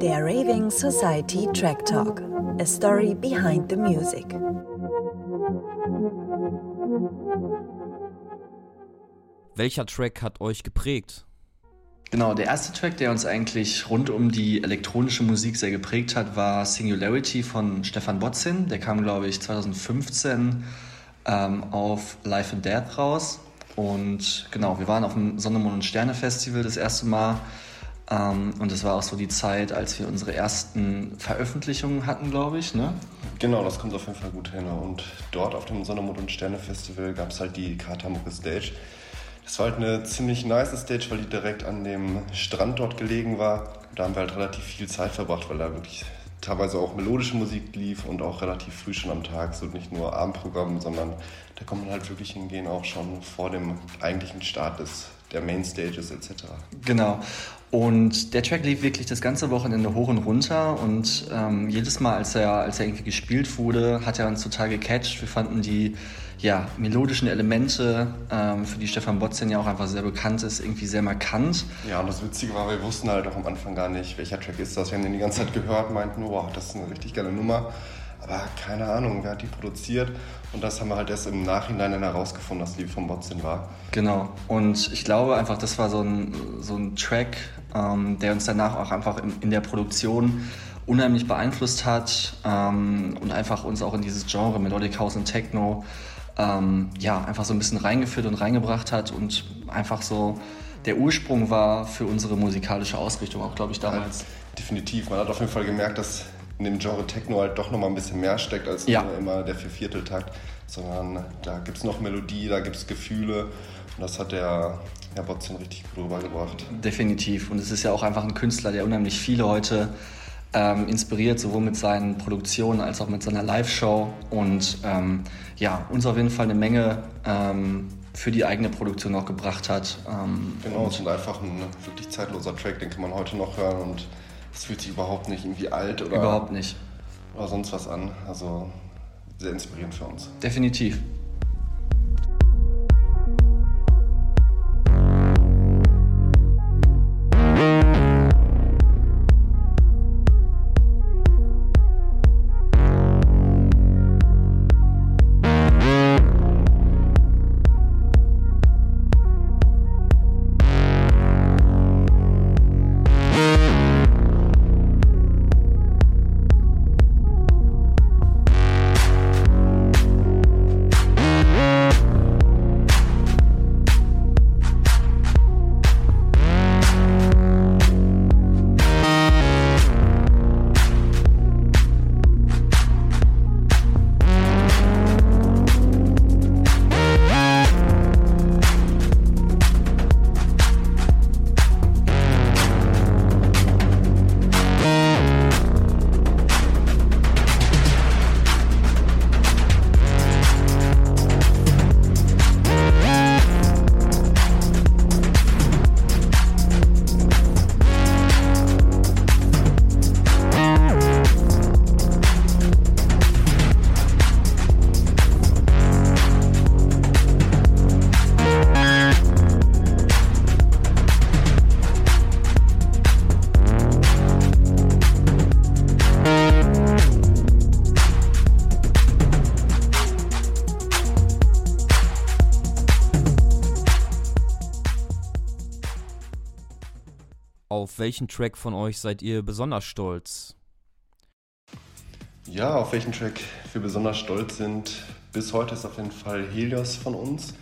Der Raving Society Track Talk. A story behind the music. Welcher Track hat euch geprägt? Genau, der erste Track, der uns eigentlich rund um die elektronische Musik sehr geprägt hat, war Singularity von Stefan Botzin. Der kam, glaube ich, 2015 ähm, auf Life and Death raus. Und genau, wir waren auf dem Sonne, Mond und Sterne Festival das erste Mal. Ähm, und es war auch so die Zeit, als wir unsere ersten Veröffentlichungen hatten, glaube ich. Ne? Genau, das kommt auf jeden Fall gut hin. Und dort auf dem Sonne, Mond und Sterne Festival gab es halt die Katamucke Stage es war halt eine ziemlich nice Stage, weil die direkt an dem Strand dort gelegen war. Da haben wir halt relativ viel Zeit verbracht, weil da wirklich teilweise auch melodische Musik lief und auch relativ früh schon am Tag, so nicht nur Abendprogramm, sondern da kann man halt wirklich hingehen, auch schon vor dem eigentlichen Start des, der Mainstages etc. Genau. Und der Track lief wirklich das ganze Wochenende hoch und runter und ähm, jedes Mal, als er, als er irgendwie gespielt wurde, hat er uns total gecatcht. Wir fanden die ja, melodischen Elemente, ähm, für die Stefan Botzen ja auch einfach sehr bekannt ist, irgendwie sehr markant. Ja, und das Witzige war, wir wussten halt auch am Anfang gar nicht, welcher Track ist das. Wir haben den die ganze Zeit gehört, meinten, wow, das ist eine richtig geile Nummer. Aber keine Ahnung, wer hat die produziert? Und das haben wir halt erst im Nachhinein dann herausgefunden, dass die vom Botzin war. Genau. Und ich glaube einfach, das war so ein, so ein Track, ähm, der uns danach auch einfach in, in der Produktion unheimlich beeinflusst hat ähm, und einfach uns auch in dieses Genre Melodic House und Techno ähm, ja, einfach so ein bisschen reingeführt und reingebracht hat und einfach so der Ursprung war für unsere musikalische Ausrichtung, auch glaube ich damals. Ja, definitiv. Man hat auf jeden Fall gemerkt, dass in dem Genre Techno halt doch nochmal ein bisschen mehr steckt als ja. nur immer der Viervierteltakt, sondern da gibt es noch Melodie, da gibt es Gefühle und das hat der Herr Botzin richtig gut rübergebracht. Definitiv. Und es ist ja auch einfach ein Künstler, der unheimlich viele heute ähm, inspiriert, sowohl mit seinen Produktionen als auch mit seiner Live-Show. Und ähm, ja, uns auf jeden Fall eine Menge ähm, für die eigene Produktion auch gebracht hat. Ähm, genau, es ist einfach ein wirklich zeitloser Track, den kann man heute noch hören und es fühlt sich überhaupt nicht irgendwie alt oder, überhaupt nicht. oder sonst was an. Also sehr inspirierend für uns. Definitiv. Welchen Track von euch seid ihr besonders stolz? Ja, auf welchen Track wir besonders stolz sind, bis heute ist auf jeden Fall Helios von uns.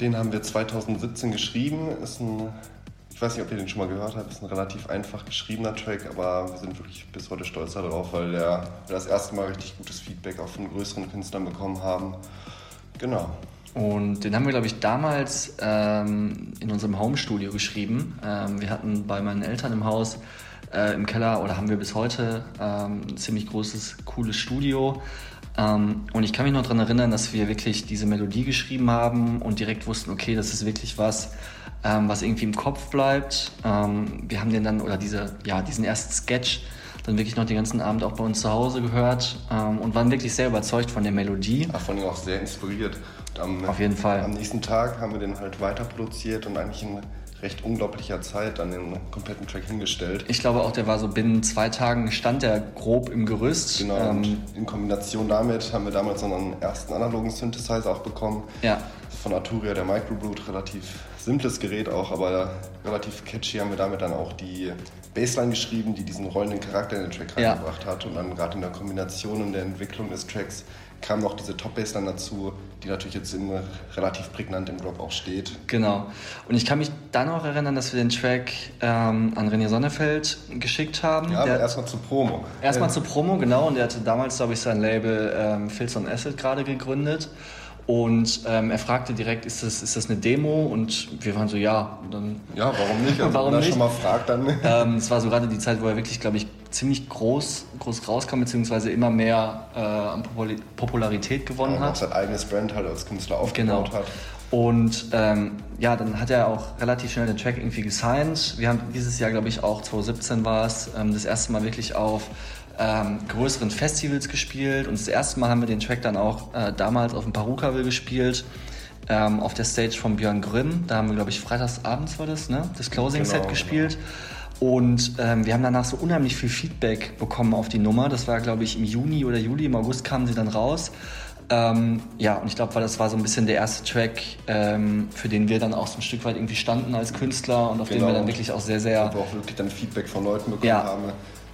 Den haben wir 2017 geschrieben. Ist ein, ich weiß nicht, ob ihr den schon mal gehört habt, ist ein relativ einfach geschriebener Track, aber wir sind wirklich bis heute stolz darauf, weil wir das erste Mal richtig gutes Feedback auch von größeren Künstlern bekommen haben. Genau. Und den haben wir, glaube ich, damals ähm, in unserem Homestudio geschrieben. Ähm, wir hatten bei meinen Eltern im Haus äh, im Keller oder haben wir bis heute ähm, ein ziemlich großes, cooles Studio. Ähm, und ich kann mich noch daran erinnern, dass wir wirklich diese Melodie geschrieben haben und direkt wussten, okay, das ist wirklich was, ähm, was irgendwie im Kopf bleibt. Ähm, wir haben den dann, oder diese, ja, diesen ersten Sketch dann wirklich noch den ganzen Abend auch bei uns zu Hause gehört und waren wirklich sehr überzeugt von der Melodie. Ach, von ihm auch sehr inspiriert. am, Auf jeden Fall. Am nächsten Tag haben wir den halt weiter produziert und eigentlich in recht unglaublicher Zeit dann den kompletten Track hingestellt. Ich glaube auch, der war so binnen zwei Tagen stand der grob im Gerüst. Genau, Ähm, und in Kombination damit haben wir damals einen ersten analogen Synthesizer auch bekommen. ja, Von Arturia, der Microbrute, relativ simples Gerät auch, aber relativ catchy haben wir damit dann auch die Bassline geschrieben, die diesen rollenden Charakter in den Track Ja. reingebracht hat. Und dann gerade in der Kombination und der Entwicklung des Tracks kam noch diese Top-Bassline dazu, die natürlich jetzt in, relativ prägnant im Drop auch steht. genau. Und ich kann mich dann auch erinnern, dass wir den Track ähm, an René Sonnefeld geschickt haben. Ja, Der- aber erstmal zur Promo. Erstmal Äh, zur Promo, genau. Und er hatte damals, glaube ich, sein Label ähm, Filz on Acid gerade gegründet. Und ähm, er fragte direkt, ist das, ist das eine Demo? Und wir waren so, ja. Und dann, Ja, warum nicht? Also, Warum wenn er schon mal fragt, dann. ähm, es war so gerade die Zeit, wo er wirklich, glaube ich, ziemlich groß, groß rauskam, beziehungsweise immer mehr äh, an Popularität gewonnen und auch hat. sein eigenes Brand halt als Künstler Genau. aufgebaut hat. Und ähm, ja, dann hat er auch relativ schnell den Track irgendwie gesigned. Wir haben dieses Jahr, glaube ich, auch 2017 war es, das erste Mal wirklich auf ähm, größeren Festivals gespielt. Und das erste Mal haben wir den Track dann auch äh, damals auf dem Parukaville gespielt. Ähm, auf der Stage von Björn Grimm. Da haben wir, glaube ich, freitags abends war das, ne? Das Closing-Set Genau, gespielt. Und ähm, wir haben danach so unheimlich viel Feedback bekommen auf die Nummer. Das war, glaube ich, im Juni oder Juli, im August kamen sie dann raus. Ähm, ja, und ich glaube, das war so ein bisschen der erste Track, ähm, für den wir dann auch so ein Stück weit irgendwie standen als Künstler und auf den Genau. wir dann wirklich auch sehr, sehr aber auch wirklich dann Feedback von Leuten bekommen Ja, haben.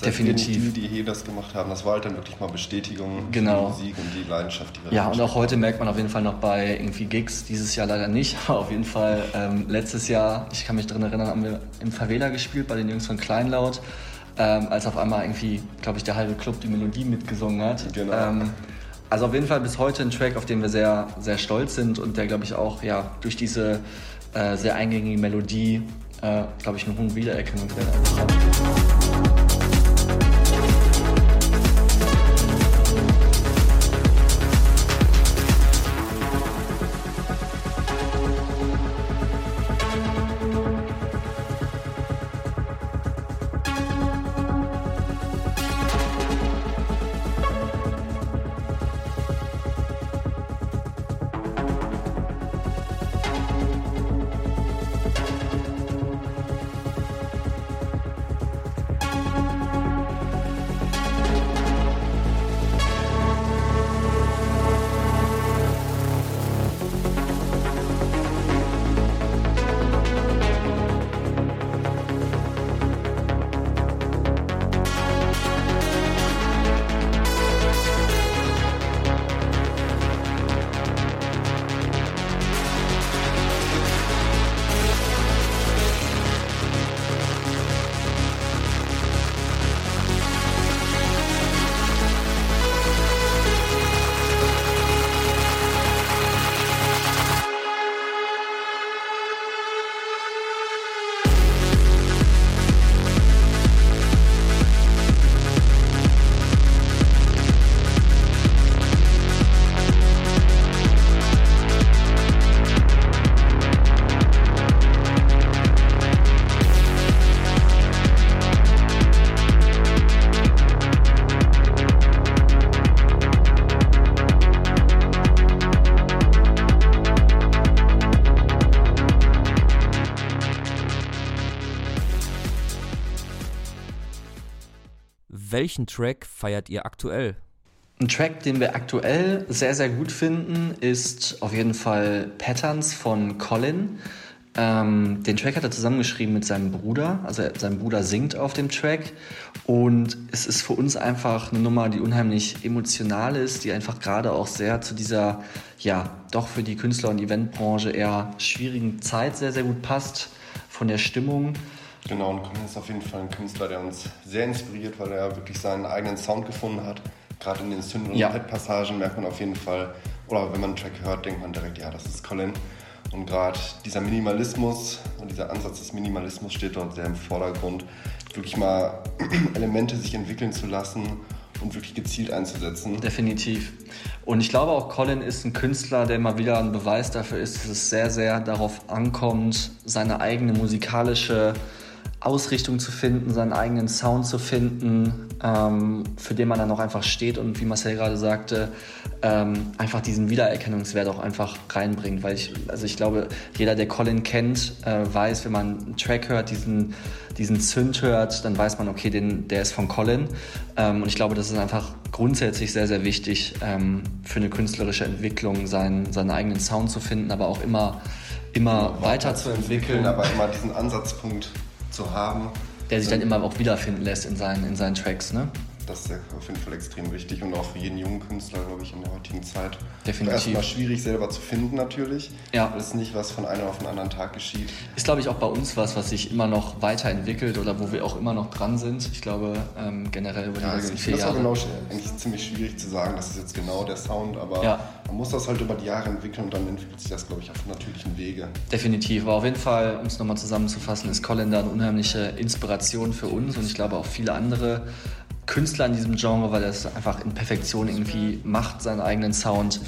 Definitiv. Die, die hier das gemacht haben, das war halt dann wirklich mal Bestätigung Genau. für die Musik und die Leidenschaft, die wir Ja, und auch heute merkt man auf jeden Fall noch bei irgendwie Gigs, dieses Jahr leider nicht, aber auf jeden Fall ähm, letztes Jahr, ich kann mich daran erinnern, haben wir im Favela gespielt bei den Jungs von Kleinlaut, ähm, als auf einmal irgendwie, glaube ich, der halbe Club die Melodie mitgesungen hat. Genau. Ähm, also auf jeden Fall bis heute ein Track, auf den wir sehr, sehr stolz sind und der, glaube ich, auch ja, durch diese äh, sehr eingängige Melodie, äh, glaube ich, einen hohen Wiedererkennungswert einfach hat. Welchen Track feiert ihr aktuell? Ein Track, den wir aktuell sehr, sehr gut finden, ist auf jeden Fall Patterns von Colin. Ähm, den Track hat er zusammengeschrieben mit seinem Bruder. Also sein Bruder singt auf dem Track. Und es ist für uns einfach eine Nummer, die unheimlich emotional ist, die einfach gerade auch sehr zu dieser, ja, doch für die Künstler- und Eventbranche eher schwierigen Zeit sehr, sehr gut passt. Von der Stimmung. Genau, und Colin ist auf jeden Fall ein Künstler, der uns sehr inspiriert, weil er wirklich seinen eigenen Sound gefunden hat. Gerade in den Synth- und Ja. Pad-Passagen merkt man auf jeden Fall, oder wenn man einen Track hört, denkt man direkt, ja, das ist Colin. Und gerade dieser Minimalismus und dieser Ansatz des Minimalismus steht dort sehr im Vordergrund. Wirklich mal Elemente sich entwickeln zu lassen und wirklich gezielt einzusetzen. Definitiv. Und ich glaube auch, Colin ist ein Künstler, der mal wieder ein Beweis dafür ist, dass es sehr, sehr darauf ankommt, seine eigene musikalische Ausrichtung zu finden, seinen eigenen Sound zu finden, ähm, für den man dann auch einfach steht und wie Marcel gerade sagte, ähm, einfach diesen Wiedererkennungswert auch einfach reinbringt. Weil ich, also ich glaube, jeder, der Colin kennt, äh, weiß, wenn man einen Track hört, diesen, diesen Zünd hört, dann weiß man, okay, den, der ist von Colin. Ähm, und ich glaube, das ist einfach grundsätzlich sehr, sehr wichtig ähm, für eine künstlerische Entwicklung, seinen, seinen eigenen Sound zu finden, aber auch immer, immer weiterzuentwickeln. Aber immer diesen Ansatzpunkt zu haben. Der sich dann immer auch wiederfinden lässt in seinen, in seinen Tracks, ne? Das ist auf jeden Fall extrem wichtig und auch für jeden jungen Künstler, glaube ich, in der heutigen Zeit. Definitiv. Erstmal schwierig selber zu finden natürlich. Ja. Das ist nicht was von einem auf den anderen Tag geschieht. Ist, glaube ich, auch bei uns was, was sich immer noch weiterentwickelt oder wo wir auch immer noch dran sind. Ich glaube, ähm, generell über die ja, letzten vier Jahre. Das ist genau, eigentlich ziemlich schwierig zu sagen, das ist jetzt genau der Sound, aber ja. man muss das halt über die Jahre entwickeln und dann entwickelt sich das, glaube ich, auf natürlichen Wege. Definitiv. Aber auf jeden Fall, um es nochmal zusammenzufassen, ist Colin da eine unheimliche Inspiration für uns und ich glaube auch viele andere Künstler in diesem Genre, weil er es einfach in Perfektion irgendwie macht, seinen eigenen Sound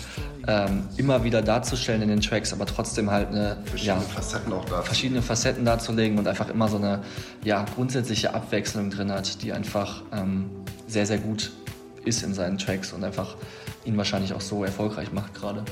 ähm, immer wieder darzustellen in den Tracks, aber trotzdem halt eine verschiedene ja, Facetten auch darzulegen. verschiedene Facetten darzulegen und einfach immer so eine ja, grundsätzliche Abwechslung drin hat, die einfach ähm, sehr, sehr gut ist in seinen Tracks und einfach ihn wahrscheinlich auch so erfolgreich macht gerade.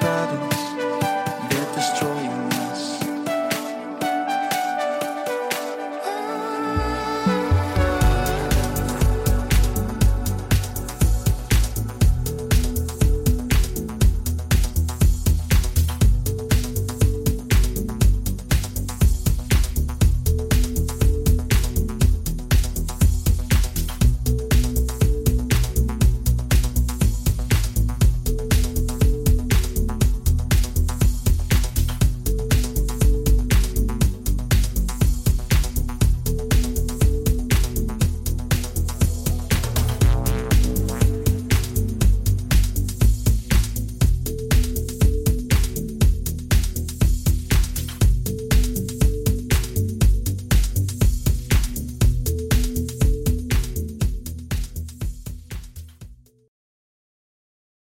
patterns